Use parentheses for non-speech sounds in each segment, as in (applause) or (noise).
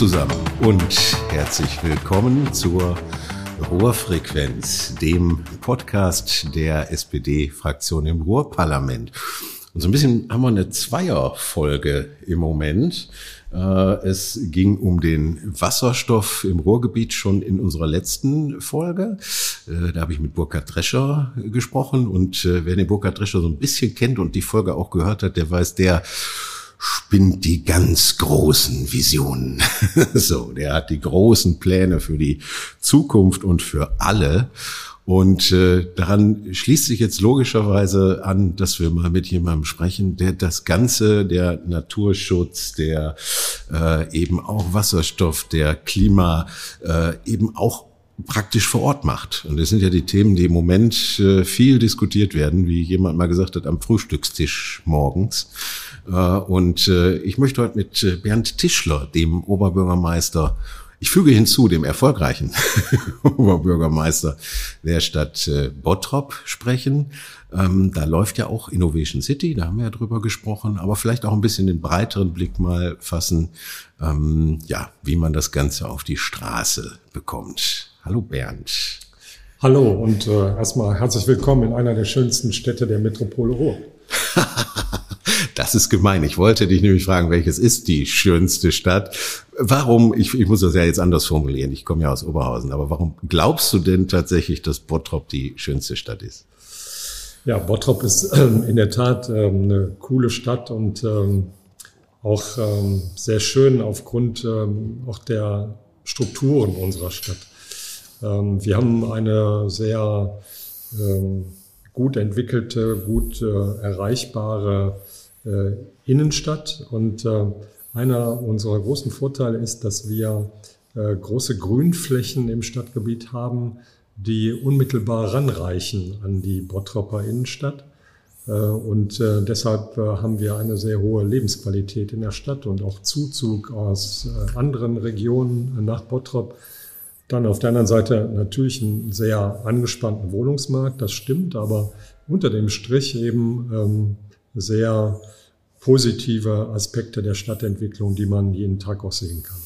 zusammen und herzlich willkommen zur Ruhrfrequenz, dem Podcast der SPD-Fraktion im Ruhrparlament. Und so ein bisschen haben wir eine Zweierfolge im Moment. Äh, es ging um den Wasserstoff im Ruhrgebiet schon in unserer letzten Folge. Äh, da habe ich mit Burkhard Drescher gesprochen. Und äh, wer den Burkhard Drescher so ein bisschen kennt und die Folge auch gehört hat, der weiß, der spinnt die ganz großen Visionen. (laughs) so, der hat die großen Pläne für die Zukunft und für alle. Und äh, daran schließt sich jetzt logischerweise an, dass wir mal mit jemandem sprechen, der das Ganze, der Naturschutz, der äh, eben auch Wasserstoff, der Klima, äh, eben auch praktisch vor Ort macht. Und das sind ja die Themen, die im Moment äh, viel diskutiert werden, wie jemand mal gesagt hat, am Frühstückstisch morgens. Äh, und äh, ich möchte heute mit Bernd Tischler, dem Oberbürgermeister ich füge hinzu, dem erfolgreichen (laughs) Oberbürgermeister der Stadt Bottrop sprechen. Ähm, da läuft ja auch Innovation City, da haben wir ja drüber gesprochen, aber vielleicht auch ein bisschen den breiteren Blick mal fassen, ähm, ja, wie man das Ganze auf die Straße bekommt. Hallo Bernd. Hallo und äh, erstmal herzlich willkommen in einer der schönsten Städte der Metropole Ruhr. (laughs) Das ist gemein. Ich wollte dich nämlich fragen, welches ist die schönste Stadt? Warum, ich, ich muss das ja jetzt anders formulieren, ich komme ja aus Oberhausen, aber warum glaubst du denn tatsächlich, dass Bottrop die schönste Stadt ist? Ja, Bottrop ist ähm, in der Tat ähm, eine coole Stadt und ähm, auch ähm, sehr schön aufgrund ähm, auch der Strukturen unserer Stadt. Ähm, wir haben eine sehr gut entwickelte, gut äh, erreichbare äh, Innenstadt. Und äh, einer unserer großen Vorteile ist, dass wir äh, große Grünflächen im Stadtgebiet haben, die unmittelbar ranreichen an die Bottropper Innenstadt. Äh, und äh, deshalb haben wir eine sehr hohe Lebensqualität in der Stadt und auch Zuzug aus anderen Regionen nach Bottrop. Dann auf der anderen Seite natürlich einen sehr angespannten Wohnungsmarkt, das stimmt, aber unter dem Strich eben ähm, sehr positive Aspekte der Stadtentwicklung, die man jeden Tag auch sehen kann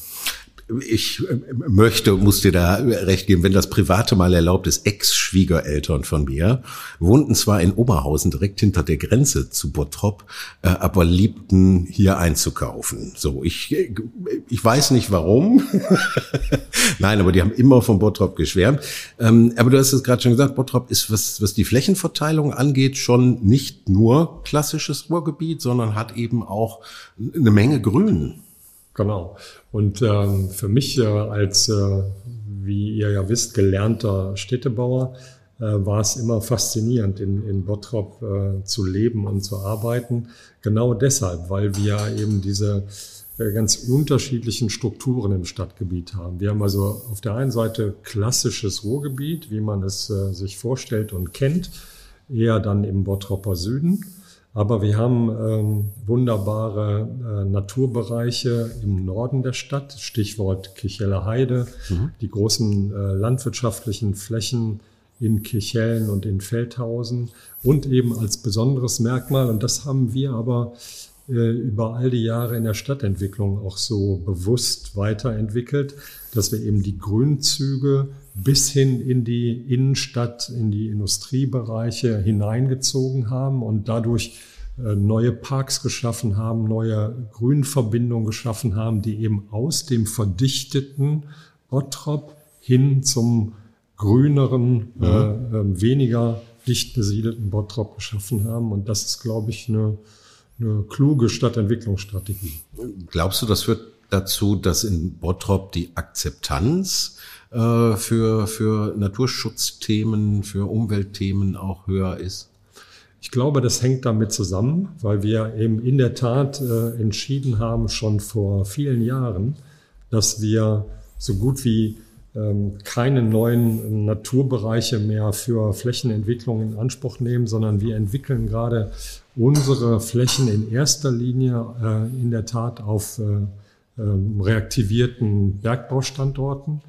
ich äh, möchte, muss dir da recht geben, wenn das Private mal erlaubt ist, Ex-Schwiegereltern von mir wohnten zwar in Oberhausen direkt hinter der Grenze zu Bottrop, äh, aber liebten hier einzukaufen. So, ich, ich weiß nicht warum. (laughs) Nein, aber die haben immer von Bottrop geschwärmt. Ähm, aber du hast es gerade schon gesagt, Bottrop ist, was, was die Flächenverteilung angeht, schon nicht nur klassisches Ruhrgebiet, sondern hat eben auch eine Menge Grün. Genau. Und ähm, für mich äh, als, äh, wie ihr ja wisst, gelernter Städtebauer, äh, war es immer faszinierend, in, in Bottrop äh, zu leben und zu arbeiten. Genau deshalb, weil wir eben diese äh, ganz unterschiedlichen Strukturen im Stadtgebiet haben. Wir haben also auf der einen Seite klassisches Ruhrgebiet, wie man es äh, sich vorstellt und kennt, eher dann im Bottropper Süden. Aber wir haben ähm, wunderbare äh, Naturbereiche im Norden der Stadt, Stichwort Kircheller Heide, mhm. die großen äh, landwirtschaftlichen Flächen in Kirchhellen und in Feldhausen und eben als besonderes Merkmal, und das haben wir aber äh, über all die Jahre in der Stadtentwicklung auch so bewusst weiterentwickelt, dass wir eben die Grünzüge bis hin in die Innenstadt, in die Industriebereiche hineingezogen haben und dadurch äh, neue Parks geschaffen haben, neue Grünverbindungen geschaffen haben, die eben aus dem verdichteten Bottrop hin zum grüneren, mhm. äh, ähm, weniger dicht besiedelten Bottrop geschaffen haben. Und das ist, glaube ich, eine, eine kluge Stadtentwicklungsstrategie. Glaubst du, das führt dazu, dass in Bottrop die Akzeptanz äh, für, für Naturschutzthemen, für Umweltthemen auch höher ist? Ich glaube, das hängt damit zusammen, weil wir eben in der Tat äh, entschieden haben, schon vor vielen Jahren, dass wir so gut wie ähm, keine neuen Naturbereiche mehr für Flächenentwicklung in Anspruch nehmen, sondern wir entwickeln gerade unsere Flächen in erster Linie äh, in der Tat auf äh, äh, reaktivierten Bergbaustandorten.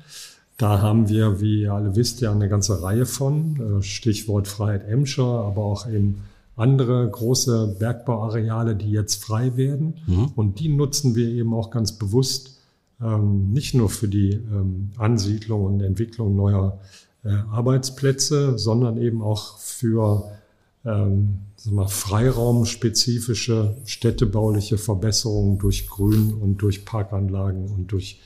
Da haben wir, wie ihr alle wisst, ja eine ganze Reihe von, äh, Stichwort Freiheit Emscher, aber auch eben andere große Bergbauareale, die jetzt frei werden. Mhm. Und die nutzen wir eben auch ganz bewusst ähm, nicht nur für die ähm, Ansiedlung und Entwicklung neuer äh, Arbeitsplätze, sondern eben auch für ähm, mal, freiraumspezifische städtebauliche Verbesserungen durch Grün und durch Parkanlagen und durch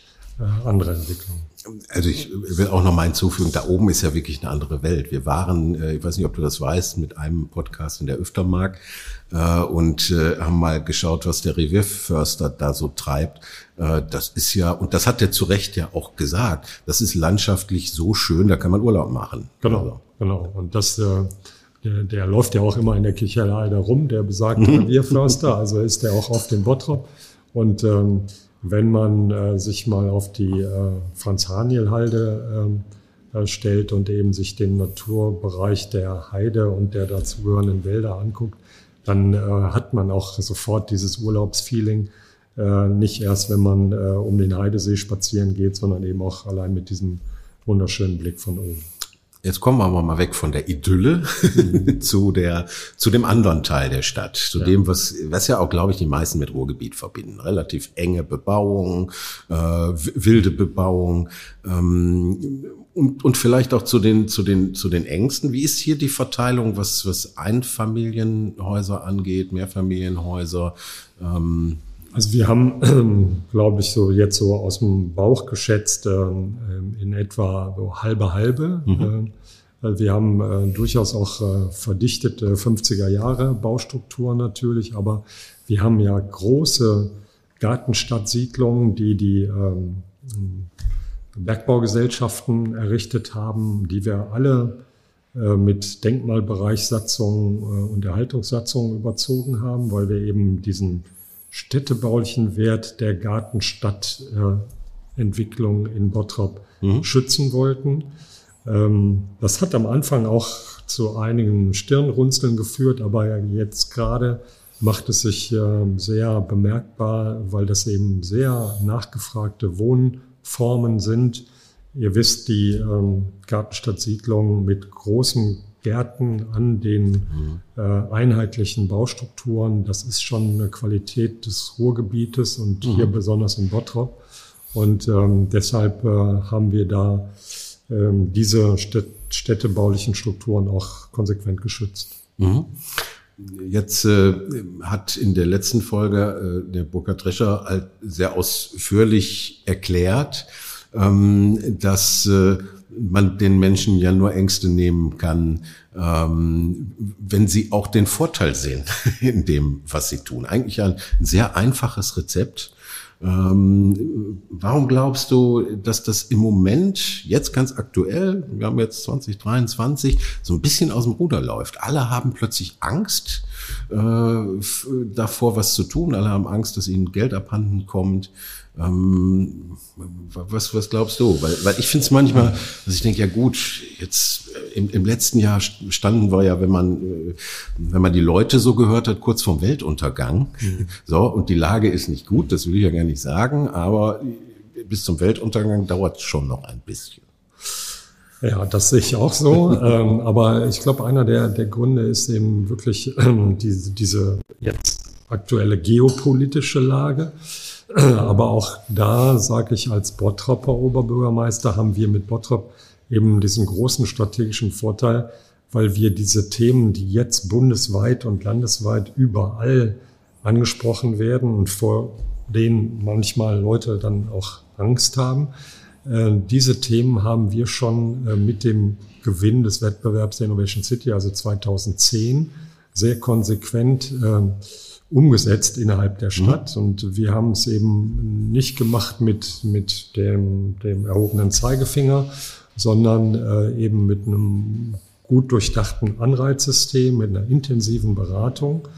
andere Entwicklungen. Also ich will auch noch mal hinzufügen, da oben ist ja wirklich eine andere Welt. Wir waren, äh, ich weiß nicht, ob du das weißt, mit einem Podcast in der Öftermark äh, und haben mal geschaut, was der Revierförster da so treibt. Das ist ja, und das hat er zu Recht ja auch gesagt, das ist landschaftlich so schön, da kann man Urlaub machen. Genau, also. genau. Und das, der, der läuft ja auch immer in der Kicherlei da rum, der besagte mhm. Revierförster, also ist der auch auf dem Bottrop. Und ähm, wenn man äh, sich mal auf die äh, Franz-Haniel-Halde ähm, äh, stellt und eben sich den Naturbereich der Heide und der dazugehörenden Wälder anguckt, dann äh, hat man auch sofort dieses Urlaubsfeeling. Äh, nicht erst, wenn man äh, um den Heidesee spazieren geht, sondern eben auch allein mit diesem wunderschönen Blick von oben. Jetzt kommen wir aber mal weg von der Idylle mhm. (laughs) zu der, zu dem anderen Teil der Stadt, zu ja. dem, was, was ja auch, glaube ich, die meisten mit Ruhrgebiet verbinden. Relativ enge Bebauung, äh, wilde Bebauung, ähm, und, und vielleicht auch zu den, zu den, zu den Ängsten. Wie ist hier die Verteilung, was, was Einfamilienhäuser angeht, Mehrfamilienhäuser? Ähm, also wir haben, (clears throat) glaube ich, so jetzt so aus dem Bauch geschätzt ähm, in etwa so halbe halbe. Mhm. Äh, wir haben äh, durchaus auch äh, verdichtete 50er Jahre Baustrukturen natürlich, aber wir haben ja große Gartenstadtsiedlungen, die die ähm, Bergbaugesellschaften errichtet haben, die wir alle mit Denkmalbereichssatzungen und Erhaltungssatzungen überzogen haben, weil wir eben diesen städtebaulichen Wert der Gartenstadtentwicklung äh, in Bottrop mhm. schützen wollten. Ähm, das hat am Anfang auch zu einigen Stirnrunzeln geführt, aber jetzt gerade macht es sich äh, sehr bemerkbar, weil das eben sehr nachgefragte Wohnformen sind. Ihr wisst, die ähm, Gartenstadtsiedlung mit großem Gärten, an den mhm. äh, einheitlichen Baustrukturen. Das ist schon eine Qualität des Ruhrgebietes und mhm. hier besonders in Bottrop. Und ähm, deshalb äh, haben wir da ähm, diese städtebaulichen Strukturen auch konsequent geschützt. Mhm. Jetzt äh, hat in der letzten Folge äh, der Burkhard Drescher halt sehr ausführlich erklärt, ähm, dass äh, man den Menschen ja nur Ängste nehmen kann, ähm, wenn sie auch den Vorteil sehen (laughs) in dem, was sie tun. Eigentlich ein sehr einfaches Rezept. Ähm, warum glaubst du, dass das im Moment, jetzt ganz aktuell, wir haben jetzt 2023, so ein bisschen aus dem Ruder läuft? Alle haben plötzlich Angst äh, davor, was zu tun. Alle haben Angst, dass ihnen Geld abhanden kommt. Ähm, was, was glaubst du? Weil, weil ich finde es manchmal, dass ich denke, ja gut, jetzt äh, im, im letzten Jahr standen wir ja, wenn man, äh, wenn man die Leute so gehört hat, kurz vorm Weltuntergang. Mhm. So, und die Lage ist nicht gut, das will ich ja gar nicht sagen, aber bis zum Weltuntergang dauert es schon noch ein bisschen. Ja, das sehe ich auch so. (laughs) ähm, aber ich glaube, einer der, der Gründe ist eben wirklich ähm, diese, diese jetzt aktuelle geopolitische Lage. (clears throat) Aber auch da sage ich als Bottropper Oberbürgermeister haben wir mit Bottrop eben diesen großen strategischen Vorteil, weil wir diese Themen, die jetzt bundesweit und landesweit überall angesprochen werden und vor denen manchmal Leute dann auch Angst haben, diese Themen haben wir schon äh, mit dem Gewinn des Wettbewerbs der Innovation City, also 2010, sehr konsequent äh, umgesetzt innerhalb der Stadt. Mhm. Und wir haben es eben nicht gemacht mit, mit dem, dem erhobenen Zeigefinger, sondern äh, eben mit einem gut durchdachten Anreizsystem, mit einer intensiven Beratung.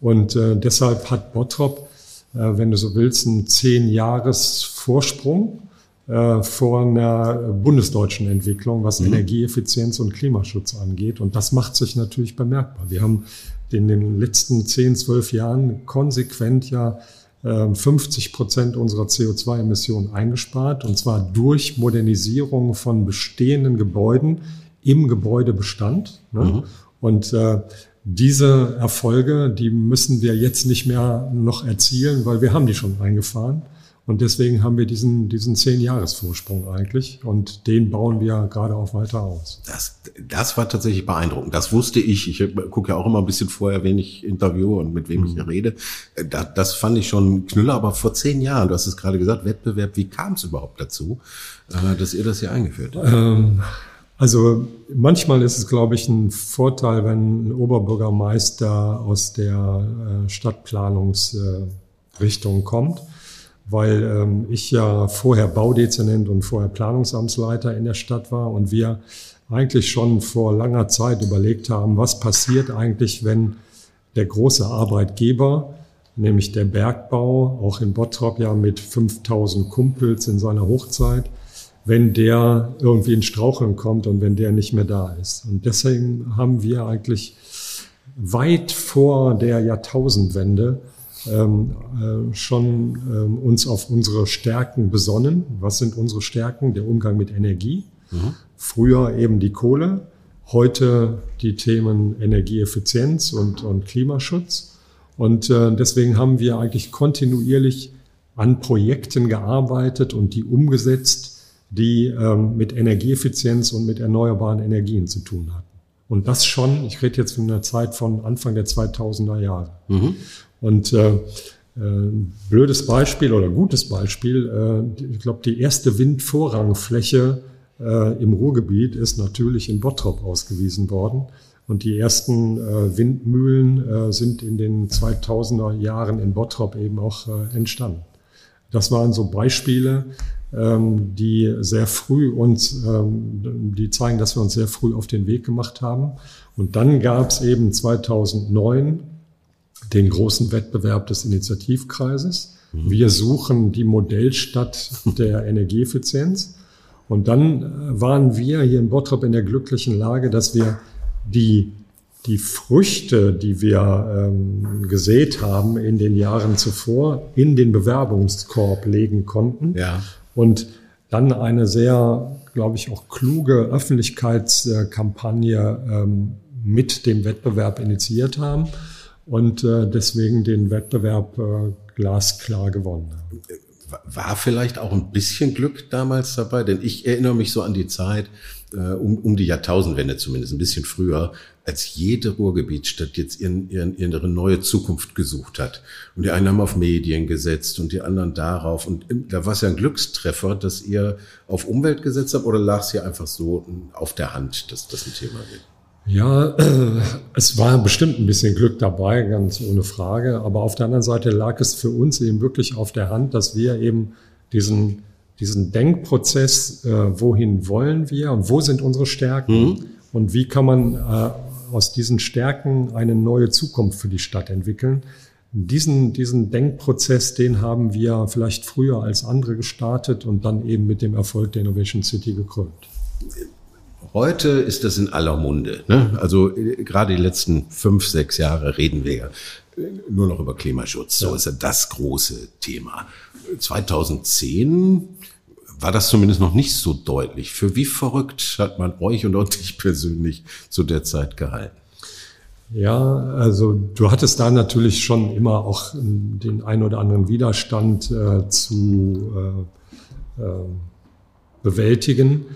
Und äh, deshalb hat Bottrop, wenn du so willst, einen zehn Jahres Vorsprung äh, vor einer bundesdeutschen Entwicklung, was mhm. Energieeffizienz und Klimaschutz angeht. Und das macht sich natürlich bemerkbar. Wir haben in den letzten 10, 12 Jahren konsequent ja 50 ähm, Prozent unserer CO2-Emissionen eingespart, und zwar durch Modernisierung von bestehenden Gebäuden im Gebäudebestand. Ne? Mhm. Und äh, diese Erfolge, die müssen wir jetzt nicht mehr noch erzielen, weil wir haben die schon eingefahren. Und deswegen haben wir diesen, diesen zehn Jahresvorsprung eigentlich. Und den bauen wir gerade auch weiter aus. Das, das war tatsächlich beeindruckend. Das wusste ich. Ich gucke ja auch immer ein bisschen vorher, wen ich interviewe und mit wem mhm. ich rede. Das, das fand ich schon Knüller. Aber vor zehn Jahren, du hast es gerade gesagt, Wettbewerb, wie kam es überhaupt dazu, äh, dass ihr das hier eingeführt habt? Ähm, also manchmal ist es, glaube ich, ein Vorteil, wenn ein Oberbürgermeister aus der äh, Stadtplanungsrichtung kommt weil ähm, ich ja vorher Baudezernent und vorher Planungsamtsleiter in der Stadt war und wir eigentlich schon vor langer Zeit überlegt haben, was passiert eigentlich, wenn der große Arbeitgeber, nämlich der Bergbau, auch in Bottrop ja mit 5000 Kumpels in seiner Hochzeit, wenn der irgendwie in Straucheln kommt und wenn der nicht mehr da ist. Und deswegen haben wir eigentlich weit vor der Jahrtausendwende ähm, äh, schon ähm, uns auf unsere Stärken besonnen. Was sind unsere Stärken? Der Umgang mit Energie. Mhm. Früher eben die Kohle, heute die Themen Energieeffizienz und, und Klimaschutz. Und äh, deswegen haben wir eigentlich kontinuierlich an Projekten gearbeitet und die umgesetzt, die ähm, mit Energieeffizienz und mit erneuerbaren Energien zu tun hatten. Und das schon, ich rede jetzt von einer Zeit von Anfang der 2000er Jahre. Mhm. Und äh, äh, blödes Beispiel oder gutes Beispiel, äh, ich glaube, die erste Windvorrangfläche äh, im Ruhrgebiet ist natürlich in Bottrop ausgewiesen worden. Und die ersten äh, Windmühlen äh, sind in den 2000er Jahren in Bottrop eben auch entstanden. Das waren so Beispiele, ähm, die sehr früh uns, ähm, die zeigen, dass wir uns sehr früh auf den Weg gemacht haben. Und dann gab es eben 2009 den großen Wettbewerb des Initiativkreises. Wir suchen die Modellstadt der (laughs) Energieeffizienz. Und dann äh, waren wir hier in Bottrop in der glücklichen Lage, dass wir die, die Früchte, die wir ähm, gesät haben in den Jahren zuvor, in den Bewerbungskorb legen konnten. Ja. Und dann eine sehr, glaube ich, auch kluge Öffentlichkeitskampagne ähm, mit dem Wettbewerb initiiert haben und äh, deswegen den Wettbewerb äh, glasklar gewonnen haben. War vielleicht auch ein bisschen Glück damals dabei, denn ich erinnere mich so an die Zeit, äh, um, um die Jahrtausendwende zumindest, ein bisschen früher, als jede Ruhrgebietsstadt jetzt ihren, ihren, ihre neue Zukunft gesucht hat. Und die einen haben auf Medien gesetzt und die anderen darauf. Und da war es ja ein Glückstreffer, dass ihr auf Umwelt gesetzt habt oder lag es hier einfach so auf der Hand, dass das ein Thema wird? Ja, (clears throat) es war bestimmt ein bisschen Glück dabei, ganz ohne Frage. Aber auf der anderen Seite lag es für uns eben wirklich auf der Hand, dass wir eben diesen, diesen Denkprozess, äh, wohin wollen wir und wo sind unsere Stärken mhm. und wie kann man äh, aus diesen Stärken eine neue Zukunft für die Stadt entwickeln. Diesen, diesen Denkprozess, den haben wir vielleicht früher als andere gestartet und dann eben mit dem Erfolg der Innovation City gekrönt. Heute ist das in aller Munde. Ne? Also äh, gerade die letzten fünf, sechs Jahre reden wir äh, nur noch über Klimaschutz. So ja. ist ja das große Thema. 2010 war das zumindest noch nicht so deutlich. Für wie verrückt hat man euch und auch dich persönlich zu der Zeit gehalten? Ja, also du hattest da natürlich schon immer auch den ein oder anderen Widerstand äh, zu äh, äh, bewältigen.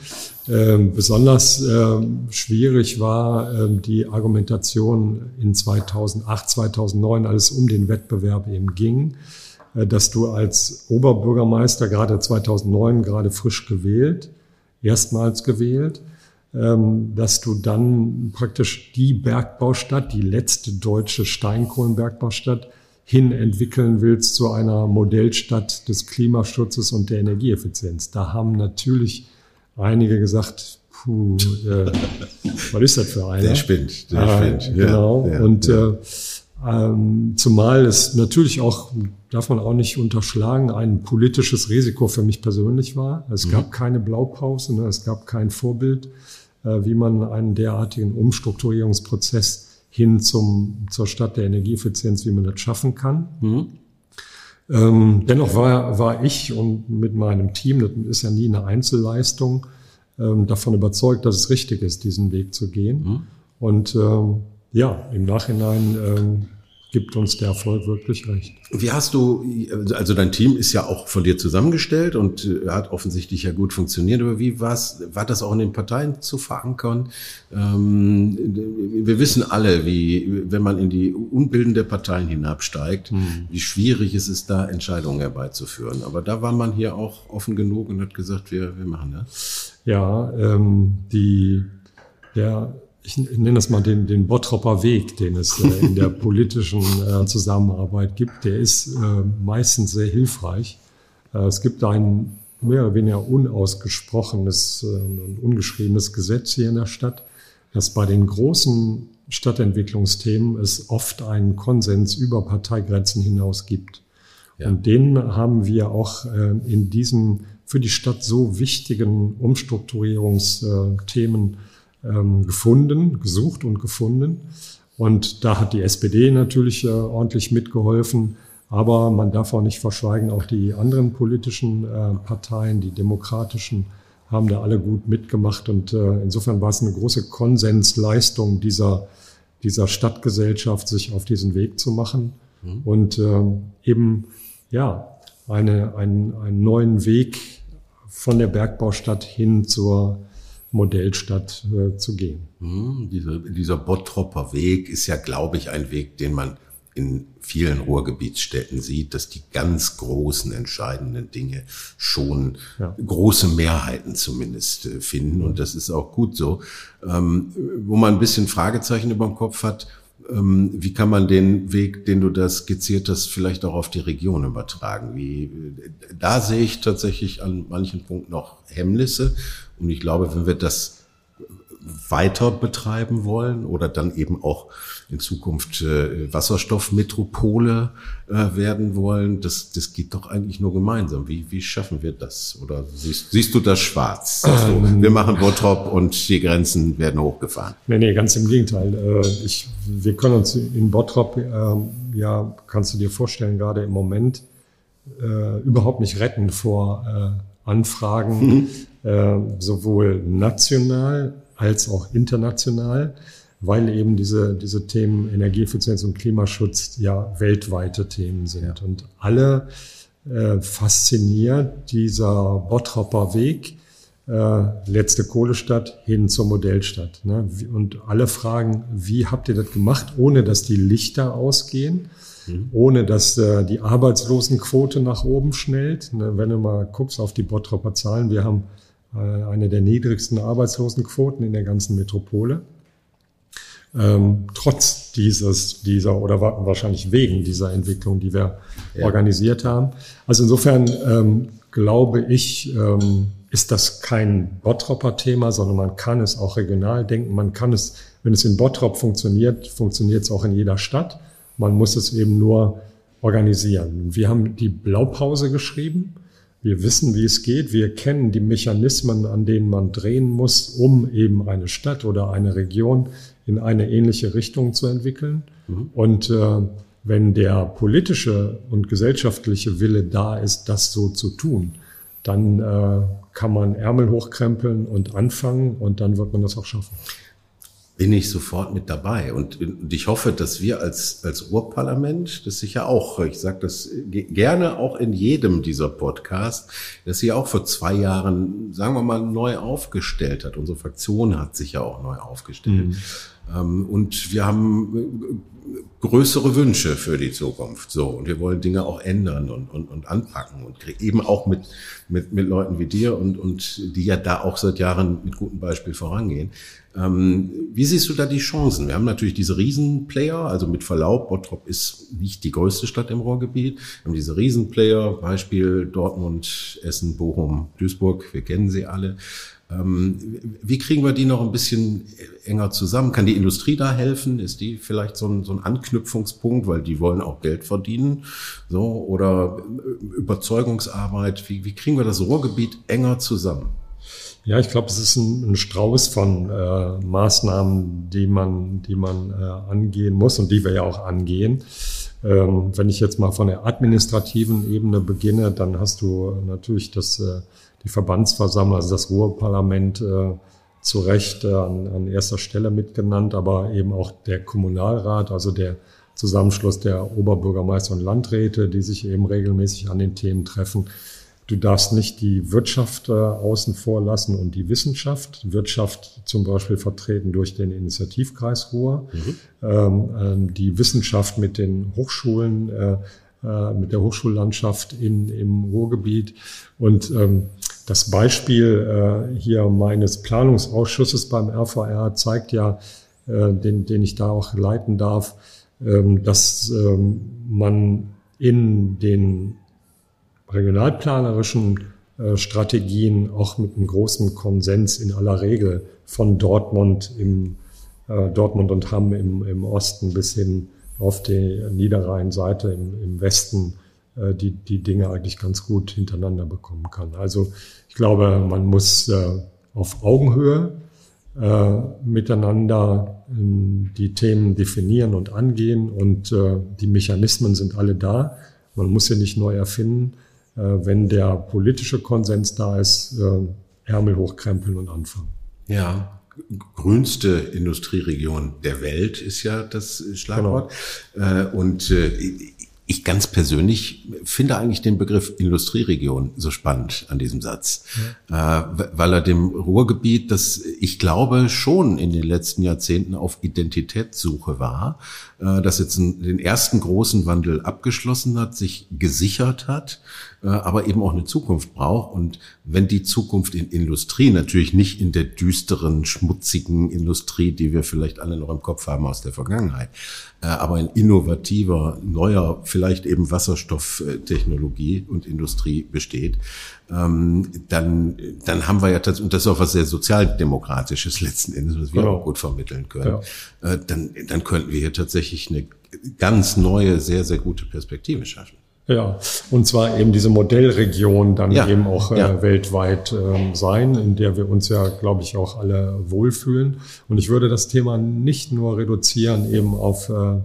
Ähm, besonders ähm, schwierig war ähm, die Argumentation in 2008, 2009, als es um den Wettbewerb eben ging, äh, dass du als Oberbürgermeister gerade 2009 gerade frisch gewählt, erstmals gewählt, ähm, dass du dann praktisch die Bergbaustadt, die letzte deutsche Steinkohlenbergbaustadt, hin entwickeln willst zu einer Modellstadt des Klimaschutzes und der Energieeffizienz. Da haben natürlich einige gesagt, puh, äh, (laughs) was ist das für einer? Der spinnt, der äh, spinnt. Genau. Ja, und ja. Äh, ähm, zumal es natürlich auch, darf man auch nicht unterschlagen, ein politisches Risiko für mich persönlich war. Es mhm. gab keine Blaupause, ne, es gab kein Vorbild, äh, wie man einen derartigen Umstrukturierungsprozess hin zum, zur Stadt der Energieeffizienz, wie man das schaffen kann. Mhm. Ähm, dennoch war, war ich und mit meinem Team, das ist ja nie eine Einzelleistung, ähm, davon überzeugt, dass es richtig ist, diesen Weg zu gehen. Mhm. Und ähm, ja, im Nachhinein ähm, gibt uns der Erfolg wirklich recht. Wie hast du, also dein Team ist ja auch von dir zusammengestellt und äh, hat offensichtlich ja gut funktioniert, aber wie war's, war das auch in den Parteien zu verankern? Ähm, wir wissen alle, wie, wenn man in die Unbilden der Parteien hinabsteigt, hm. wie schwierig es ist, da Entscheidungen herbeizuführen. Aber da war man hier auch offen genug und hat gesagt, wir, wir machen das. Ja, ähm, die, der ich nenne das mal den, den Bottropper Weg, den es äh, in der politischen äh, Zusammenarbeit gibt, der ist äh, meistens sehr hilfreich. Es gibt ein mehr oder weniger unausgesprochenes und ungeschriebenes Gesetz hier in der Stadt, dass bei den großen Stadtentwicklungsthemen es oft einen Konsens über Parteigrenzen hinaus gibt. Ja. Und den haben wir auch in diesem für die Stadt so wichtigen Umstrukturierungsthemen ähm, gefunden, gesucht und gefunden. Und da hat die SPD natürlich äh, ordentlich mitgeholfen. Aber man darf auch nicht verschweigen, auch die anderen politischen äh, Parteien, die demokratischen, haben da alle gut mitgemacht. Und äh, insofern war es eine große Konsensleistung dieser, dieser Stadtgesellschaft, sich auf diesen Weg zu machen mhm. und äh, eben ja eine, einen, einen neuen Weg von der Bergbaustadt hin zur Modellstadt äh, zu gehen. Hm, dieser, dieser Bottropper Weg ist ja, glaube ich, ein Weg, den man in vielen Ruhrgebietsstädten sieht, dass die ganz großen, entscheidenden Dinge schon ja. große Mehrheiten zumindest äh, finden. Und das ist auch gut so. Ähm, wo man ein bisschen Fragezeichen über dem Kopf hat, ähm, wie kann man den Weg, den du da skizziert hast, vielleicht auch auf die Region übertragen? Wie, da sehe ich tatsächlich an manchen Punkten noch Hemmnisse. Und ich glaube, wenn wir das weiter betreiben wollen oder dann eben auch in Zukunft äh, Wasserstoffmetropole äh, werden wollen, das, das geht doch eigentlich nur gemeinsam. Wie, wie schaffen wir das? Oder siehst, siehst du das schwarz? Also, wir machen Bottrop und die Grenzen werden hochgefahren. Nee, nee, ganz im Gegenteil. Äh, ich, wir können uns in Bottrop, äh, ja, kannst du dir vorstellen, gerade im Moment äh, überhaupt nicht retten vor äh, Anfragen, mhm. äh, sowohl national als auch international, weil eben diese, diese Themen Energieeffizienz und Klimaschutz ja weltweite Themen sind. Ja. Und alle äh, fasziniert dieser Bottropper Weg, äh, letzte Kohlestadt hin zur Modellstadt. Ne? Und alle fragen, wie habt ihr das gemacht, ohne dass die Lichter ausgehen? Mhm. ohne dass äh, die Arbeitslosenquote nach oben schnellt. Ne, wenn du mal guckst auf die Bottropper Zahlen, wir haben äh, eine der niedrigsten Arbeitslosenquoten in der ganzen Metropole. Ähm, trotz dieses, dieser oder wahrscheinlich wegen dieser Entwicklung, die wir ja. organisiert haben. Also insofern ähm, glaube ich, ähm, ist das kein Bottropper-Thema, sondern man kann es auch regional denken. Man kann es, wenn es in Bottrop funktioniert, funktioniert es auch in jeder Stadt. Man muss es eben nur organisieren. Wir haben die Blaupause geschrieben. Wir wissen, wie es geht. Wir kennen die Mechanismen, an denen man drehen muss, um eben eine Stadt oder eine Region in eine ähnliche Richtung zu entwickeln. Mhm. Und äh, wenn der politische und gesellschaftliche Wille da ist, das so zu tun, dann äh, kann man Ärmel hochkrempeln und anfangen und dann wird man das auch schaffen bin ich sofort mit dabei. Und, und ich hoffe, dass wir als, als Urparlament, das sicher auch, ich sage das gerne auch in jedem dieser Podcasts, dass sie auch vor zwei Jahren, sagen wir mal, neu aufgestellt hat. Unsere Fraktion hat sich ja auch neu aufgestellt. Mhm. Ähm, und wir haben größere Wünsche für die Zukunft. So. Und wir wollen Dinge auch ändern und, und, und anpacken und eben auch mit, mit, mit Leuten wie dir und, und die ja da auch seit Jahren mit gutem Beispiel vorangehen. Ähm, wie siehst du da die Chancen? Wir haben natürlich diese Riesenplayer, also mit Verlaub, Bottrop ist nicht die größte Stadt im Ruhrgebiet. Wir haben diese Riesenplayer, Beispiel Dortmund, Essen, Bochum, Duisburg, wir kennen sie alle. Ähm, wie kriegen wir die noch ein bisschen enger zusammen? Kann die Industrie da helfen? Ist die vielleicht so ein, so ein Anknüpfungspunkt, weil die wollen auch Geld verdienen? So, oder äh, Überzeugungsarbeit? Wie, wie kriegen wir das Ruhrgebiet enger zusammen? Ja, ich glaube, es ist ein, ein Strauß von äh, Maßnahmen, die man, die man äh, angehen muss und die wir ja auch angehen. Ähm, wenn ich jetzt mal von der administrativen Ebene beginne, dann hast du natürlich das äh, die Verbandsversammlung, also das Ruhrparlament äh, zu Recht äh, an, an erster Stelle mitgenannt, aber eben auch der Kommunalrat, also der Zusammenschluss der Oberbürgermeister und Landräte, die sich eben regelmäßig an den Themen treffen. Du darfst nicht die Wirtschaft äh, außen vor lassen und die Wissenschaft. Wirtschaft zum Beispiel vertreten durch den Initiativkreis Ruhr. Mhm. Ähm, äh, die Wissenschaft mit den Hochschulen, äh, äh, mit der Hochschullandschaft in, im Ruhrgebiet. Und ähm, das Beispiel äh, hier meines Planungsausschusses beim RVR zeigt ja, äh, den, den ich da auch leiten darf, ähm, dass ähm, man in den regionalplanerischen äh, Strategien auch mit einem großen Konsens in aller Regel von Dortmund im äh, Dortmund und Hamm im, im Osten bis hin auf die Niederrheinseite im, im Westen die, die Dinge eigentlich ganz gut hintereinander bekommen kann. Also ich glaube, man muss äh, auf Augenhöhe äh, miteinander äh, die Themen definieren und angehen und äh, die Mechanismen sind alle da. Man muss sie nicht neu erfinden. Äh, wenn der politische Konsens da ist, äh, Ärmel hochkrempeln und anfangen. Ja, grünste Industrieregion der Welt ist ja das Schlagwort. Genau. Und ich ganz persönlich finde eigentlich den Begriff Industrieregion so spannend an diesem Satz, ja. äh, weil er dem Ruhrgebiet, das ich glaube schon in den letzten Jahrzehnten auf Identitätssuche war, äh, das jetzt den ersten großen Wandel abgeschlossen hat, sich gesichert hat, aber eben auch eine Zukunft braucht. Und wenn die Zukunft in Industrie, natürlich nicht in der düsteren, schmutzigen Industrie, die wir vielleicht alle noch im Kopf haben aus der Vergangenheit, äh, aber in innovativer, neuer, vielleicht eben Wasserstofftechnologie und Industrie besteht, ähm, dann, dann haben wir ja tatsächlich, und das ist auch was sehr sozialdemokratisches letzten Endes, was wir genau. auch gut vermitteln können, ja. dann, dann könnten wir hier tatsächlich eine ganz neue, sehr, sehr gute Perspektive schaffen. Ja, und zwar eben diese Modellregion dann ja, eben auch äh, ja. weltweit äh, sein, in der wir uns ja, glaube ich, auch alle wohlfühlen. Und ich würde das Thema nicht nur reduzieren eben auf äh,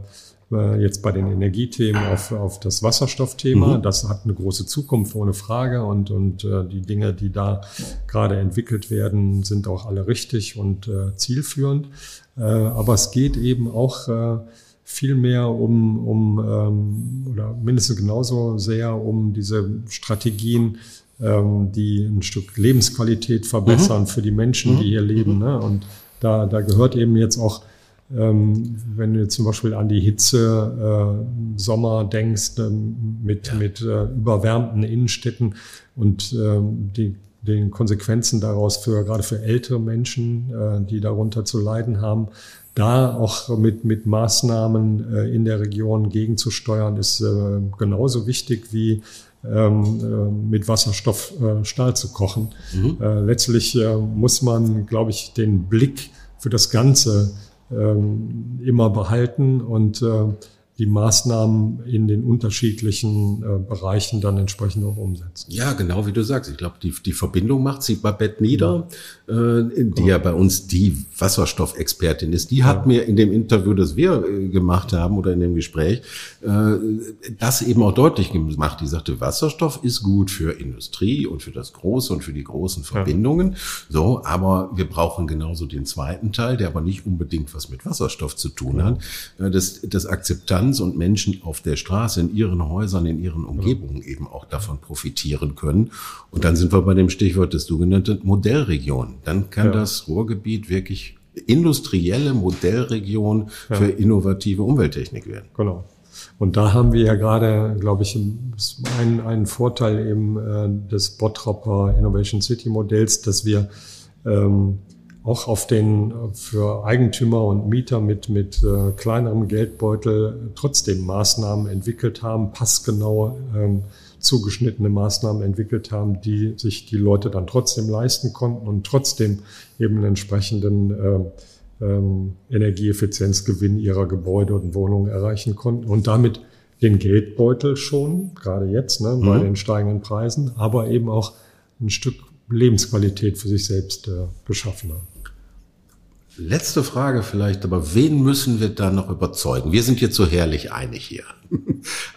äh jetzt bei den Energiethemen auf, auf das Wasserstoffthema. Mhm. Das hat eine große Zukunft ohne Frage und, und äh, die Dinge, die da gerade entwickelt werden, sind auch alle richtig und äh, zielführend. Äh, aber es geht eben auch äh, viel mehr um, um ähm, oder mindestens genauso sehr um diese Strategien, ähm, die ein Stück Lebensqualität verbessern mhm. für die Menschen, mhm. die hier leben. Mhm. Ne? Und da, da gehört eben jetzt auch, ähm, wenn du zum Beispiel an die Hitze äh, Sommer denkst, ähm, mit, ja. mit äh, überwärmten Innenstädten und ähm, die den Konsequenzen daraus für gerade für ältere Menschen, äh, die darunter zu leiden haben, da auch mit, mit Maßnahmen äh, in der Region gegenzusteuern, ist äh, genauso wichtig wie ähm, äh, mit Wasserstoff äh, Stahl zu kochen. Mhm. Äh, letztlich äh, muss man, glaube ich, den Blick für das Ganze ähm, immer behalten und die Maßnahmen in den unterschiedlichen äh, Bereichen dann entsprechend auch umsetzen. Ja, genau wie du sagst. Ich glaube, die, die Verbindung macht sie Babette Nieder, ja. äh, die ja. ja bei uns die Wasserstoffexpertin ist. Die hat ja. mir in dem Interview, das wir äh, gemacht haben oder in dem Gespräch, äh, das eben auch deutlich gemacht. Die sagte, Wasserstoff ist gut für Industrie und für das Große und für die großen Verbindungen. So, aber wir brauchen genauso den zweiten Teil, der aber nicht unbedingt was mit Wasserstoff zu tun hat. Äh, das, das Akzeptanz Akzeptanz und Menschen auf der Straße, in ihren Häusern, in ihren Umgebungen eben auch davon profitieren können. Und dann sind wir bei dem Stichwort, das du genannte Modellregion. Dann kann ja. das Ruhrgebiet wirklich industrielle Modellregion ja. für innovative Umwelttechnik werden. Genau. Und da haben wir ja gerade, glaube ich, einen, einen Vorteil eben äh, des Bottropper Innovation City Modells, dass wir ähm, auch auf den für Eigentümer und Mieter mit, mit äh, kleinerem Geldbeutel trotzdem Maßnahmen entwickelt haben, passgenau ähm, zugeschnittene Maßnahmen entwickelt haben, die sich die Leute dann trotzdem leisten konnten und trotzdem eben einen entsprechenden äh, ähm, Energieeffizienzgewinn ihrer Gebäude und Wohnungen erreichen konnten und damit den Geldbeutel schon, gerade jetzt ne, bei mhm. den steigenden Preisen, aber eben auch ein Stück Lebensqualität für sich selbst äh, geschaffen haben. Letzte Frage vielleicht, aber wen müssen wir da noch überzeugen? Wir sind jetzt so herrlich einig hier. (laughs)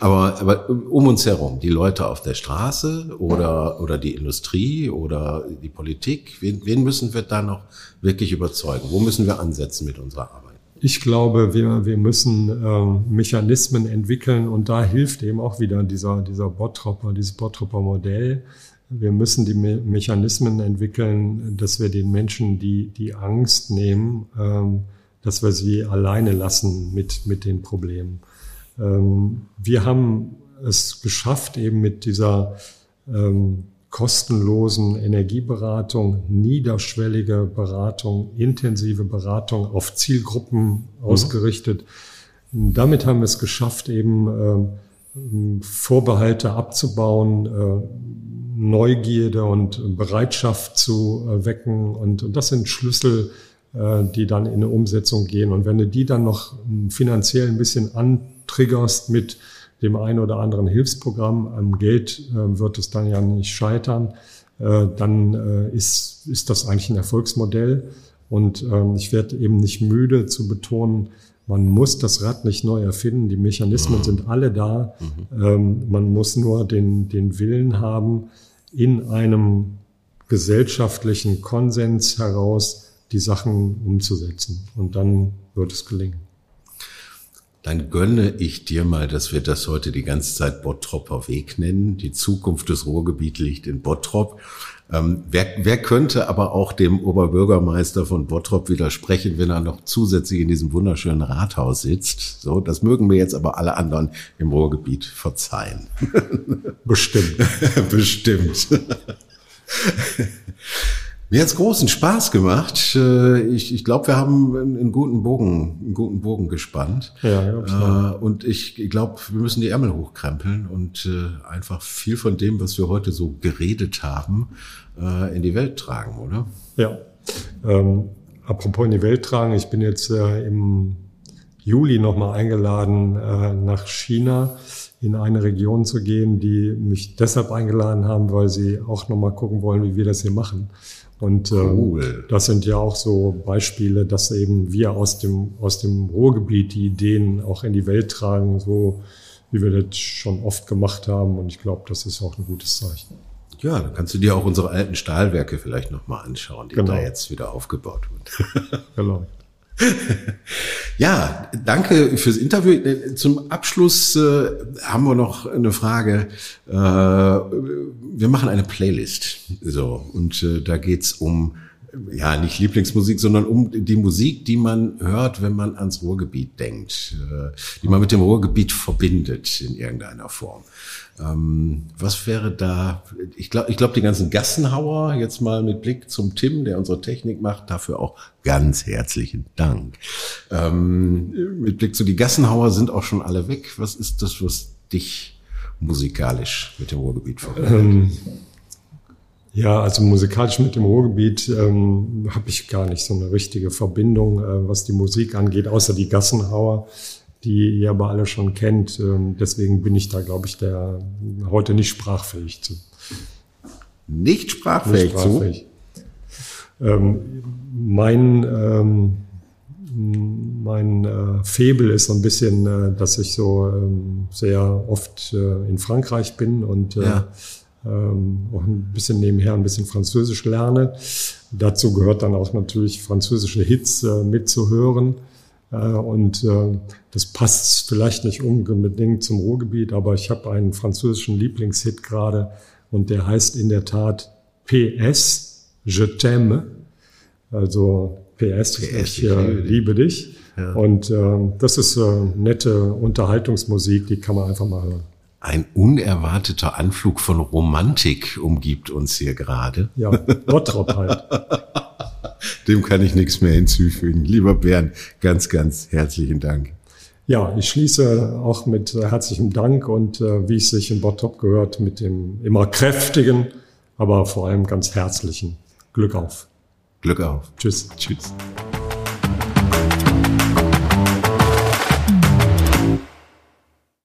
aber, aber um uns herum, die Leute auf der Straße oder, oder die Industrie oder die Politik, wen, wen müssen wir da noch wirklich überzeugen? Wo müssen wir ansetzen mit unserer Arbeit? Ich glaube, wir, wir müssen ähm, Mechanismen entwickeln und da hilft eben auch wieder dieser, dieser Bottropper, dieses Bottropper Modell. Wir müssen die Me Mechanismen entwickeln, dass wir den Menschen die, die Angst nehmen, ähm, dass wir sie alleine lassen mit, mit den Problemen. Ähm, wir haben es geschafft, eben mit dieser ähm, kostenlosen Energieberatung, niederschwellige Beratung, intensive Beratung auf Zielgruppen mhm. ausgerichtet. Damit haben wir es geschafft, eben äh, Vorbehalte abzubauen, äh, Neugierde und Bereitschaft zu äh, wecken. Und, und das sind Schlüssel, äh, die dann in eine Umsetzung gehen. Und wenn du die dann noch finanziell ein bisschen antriggerst mit dem einen oder anderen Hilfsprogramm. Am Geld äh, wird es dann ja nicht scheitern. Dann ist, ist das eigentlich ein Erfolgsmodell. Und ähm, ich werde eben nicht müde zu betonen, man muss das Rad nicht neu erfinden. Die Mechanismen mhm. sind alle da. Mhm. Ähm, man muss nur den, den Willen haben, in einem gesellschaftlichen Konsens heraus die Sachen umzusetzen. Und dann wird es gelingen. Dann gönne ich dir mal, dass wir das heute die ganze Zeit Bottropper Weg nennen. Die Zukunft des Ruhrgebiets liegt in Bottrop. Ähm, wer, wer könnte aber auch dem Oberbürgermeister von Bottrop widersprechen, wenn er noch zusätzlich in diesem wunderschönen Rathaus sitzt? So, das mögen mir jetzt aber alle anderen im Ruhrgebiet verzeihen. Bestimmt. (laughs) Bestimmt. Mir hat's großen Spaß gemacht. Äh, ich, ich glaube, wir haben einen guten Bogen, einen guten Bogen gespannt. Ja, ja, äh, und ich glaube, wir müssen die Ärmel hochkrempeln und äh, einfach viel von dem, was wir heute so geredet haben, in die Welt tragen, oder? Ja. Ähm, apropos in die Welt tragen, ich bin jetzt äh, im Juli nochmal eingeladen, äh, nach China in eine Region zu gehen, die mich deshalb eingeladen haben, weil sie auch nochmal gucken wollen, wie wir das hier machen. Und ähm, cool. das sind ja auch so Beispiele, dass eben wir aus dem, aus dem Ruhrgebiet die Ideen auch in die Welt tragen, so wie wir das schon oft gemacht haben. Und ich glaube, das ist auch ein gutes Zeichen. Ja, dann kannst du dir auch unsere alten Stahlwerke vielleicht nochmal anschauen, die genau. da jetzt wieder aufgebaut wurden. genau. (laughs) (laughs) Ja, danke fürs Interview. Zum Abschluss äh, haben wir noch eine Frage. Äh, wir machen eine Playlist. So, und äh, da geht's um ja, nicht Lieblingsmusik, sondern um die Musik, die man hört, wenn man ans Ruhrgebiet denkt, äh, die man mit dem Ruhrgebiet verbindet in irgendeiner Form. Ähm, was wäre da, ich glaube, ich glaube, die ganzen Gassenhauer, jetzt mal mit Blick zum Tim, der unsere Technik macht, dafür auch ganz herzlichen Dank. Ähm, mit Blick zu die Gassenhauer sind auch schon alle weg. Was ist das, was dich musikalisch mit dem Ruhrgebiet verbindet? Ähm ja, also musikalisch mit dem Ruhrgebiet ähm, habe ich gar nicht so eine richtige Verbindung, äh, was die Musik angeht, außer die Gassenhauer, die ihr aber alle schon kennt. Ähm, deswegen bin ich da, glaube ich, der heute nicht sprachfähig zu. Nicht sprachfähig, nicht sprachfähig. zu? Ähm, mein ähm, mein äh, Febel ist so ein bisschen, äh, dass ich so ähm, sehr oft äh, in Frankreich bin und äh, ja ähm, auch ein bisschen nebenher ein bisschen Französisch lerne. Dazu gehört dann auch natürlich französische Hits äh, mitzuhören. Äh, und äh, das passt vielleicht nicht unbedingt zum Ruhrgebiet, aber ich habe einen französischen Lieblingshit gerade und der heißt in der Tat PS, Je t'aime. Also PS, PS ich äh, liebe dich. Ja. Und äh, das ist äh, nette Unterhaltungsmusik, die kann man einfach mal hören. Ein unerwarteter Anflug von Romantik umgibt uns hier gerade. Ja, Bottrop halt. (laughs) Dem kann ich nichts mehr hinzufügen. Lieber Bernd, ganz, ganz herzlichen Dank. Ja, ich schließe auch mit herzlichem Dank und äh, wie es sich in Bottrop gehört, mit dem immer kräftigen, aber vor allem ganz herzlichen Glück auf. Glück auf. Tschüss. Tschüss.